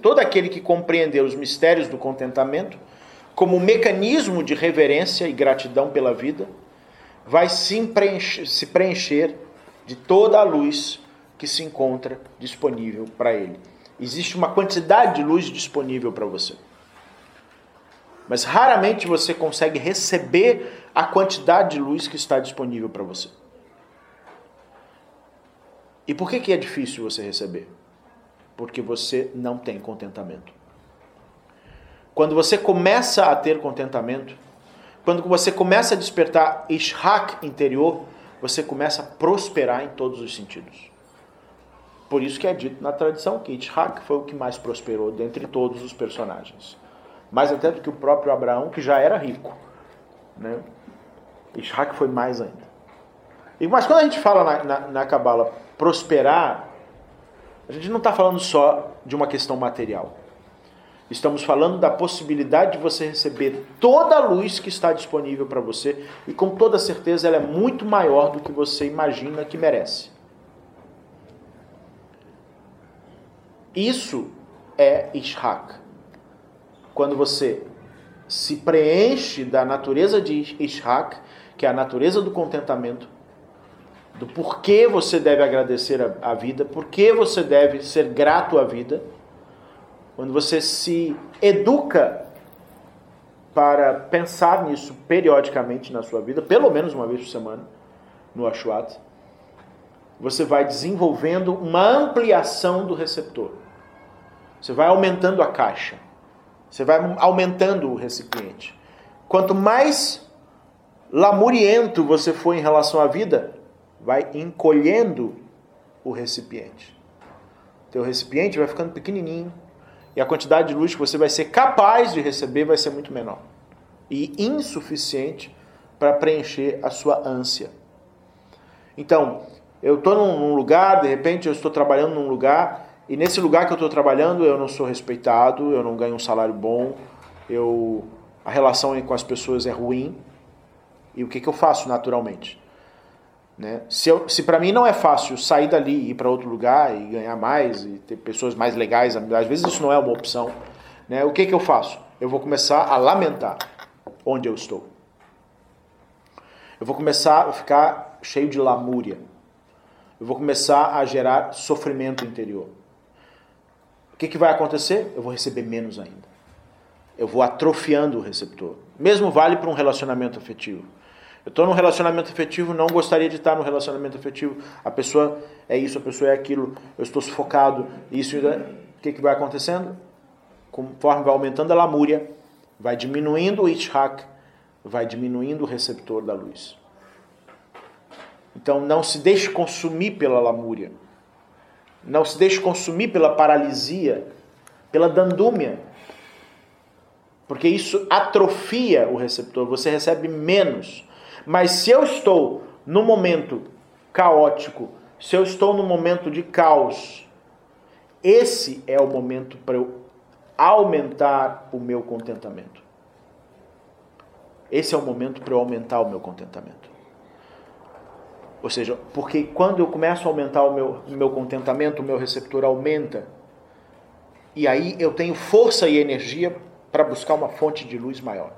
Todo aquele que compreender os mistérios do contentamento como mecanismo de reverência e gratidão pela vida, vai se preencher, se preencher de toda a luz que se encontra disponível para ele. Existe uma quantidade de luz disponível para você. Mas raramente você consegue receber a quantidade de luz que está disponível para você. E por que, que é difícil você receber? Porque você não tem contentamento. Quando você começa a ter contentamento, quando você começa a despertar ishak interior, você começa a prosperar em todos os sentidos. Por isso que é dito na tradição que Ishak foi o que mais prosperou dentre todos os personagens. Mais até do que o próprio Abraão, que já era rico. Né? Ishak foi mais ainda. Mas quando a gente fala na Kabbalah prosperar, a gente não está falando só de uma questão material. Estamos falando da possibilidade de você receber toda a luz que está disponível para você e com toda certeza ela é muito maior do que você imagina que merece. Isso é Ishak. Quando você se preenche da natureza de Ishak, que é a natureza do contentamento, do porquê você deve agradecer a, a vida, porquê você deve ser grato à vida quando você se educa para pensar nisso periodicamente na sua vida, pelo menos uma vez por semana, no Ashwat, você vai desenvolvendo uma ampliação do receptor. Você vai aumentando a caixa. Você vai aumentando o recipiente. Quanto mais lamuriento você for em relação à vida, vai encolhendo o recipiente. Teu recipiente vai ficando pequenininho, e a quantidade de luz que você vai ser capaz de receber vai ser muito menor e insuficiente para preencher a sua ânsia. Então, eu estou num lugar, de repente eu estou trabalhando num lugar e nesse lugar que eu estou trabalhando eu não sou respeitado, eu não ganho um salário bom, eu a relação com as pessoas é ruim e o que, que eu faço naturalmente? Né? Se, se para mim não é fácil sair dali e ir para outro lugar e ganhar mais e ter pessoas mais legais, às vezes isso não é uma opção. Né? O que, que eu faço? Eu vou começar a lamentar onde eu estou. Eu vou começar a ficar cheio de lamúria. Eu vou começar a gerar sofrimento interior. O que, que vai acontecer? Eu vou receber menos ainda. Eu vou atrofiando o receptor. Mesmo vale para um relacionamento afetivo. Eu estou num relacionamento afetivo, não gostaria de estar no relacionamento afetivo. A pessoa é isso, a pessoa é aquilo. Eu estou sufocado. Isso, o que, que vai acontecendo? Conforme vai aumentando a lamúria, vai diminuindo o ishak, vai diminuindo o receptor da luz. Então não se deixe consumir pela lamúria. Não se deixe consumir pela paralisia, pela dandúmia. Porque isso atrofia o receptor, você recebe menos. Mas se eu estou no momento caótico, se eu estou no momento de caos, esse é o momento para eu aumentar o meu contentamento. Esse é o momento para eu aumentar o meu contentamento. Ou seja, porque quando eu começo a aumentar o meu, o meu contentamento, o meu receptor aumenta. E aí eu tenho força e energia para buscar uma fonte de luz maior.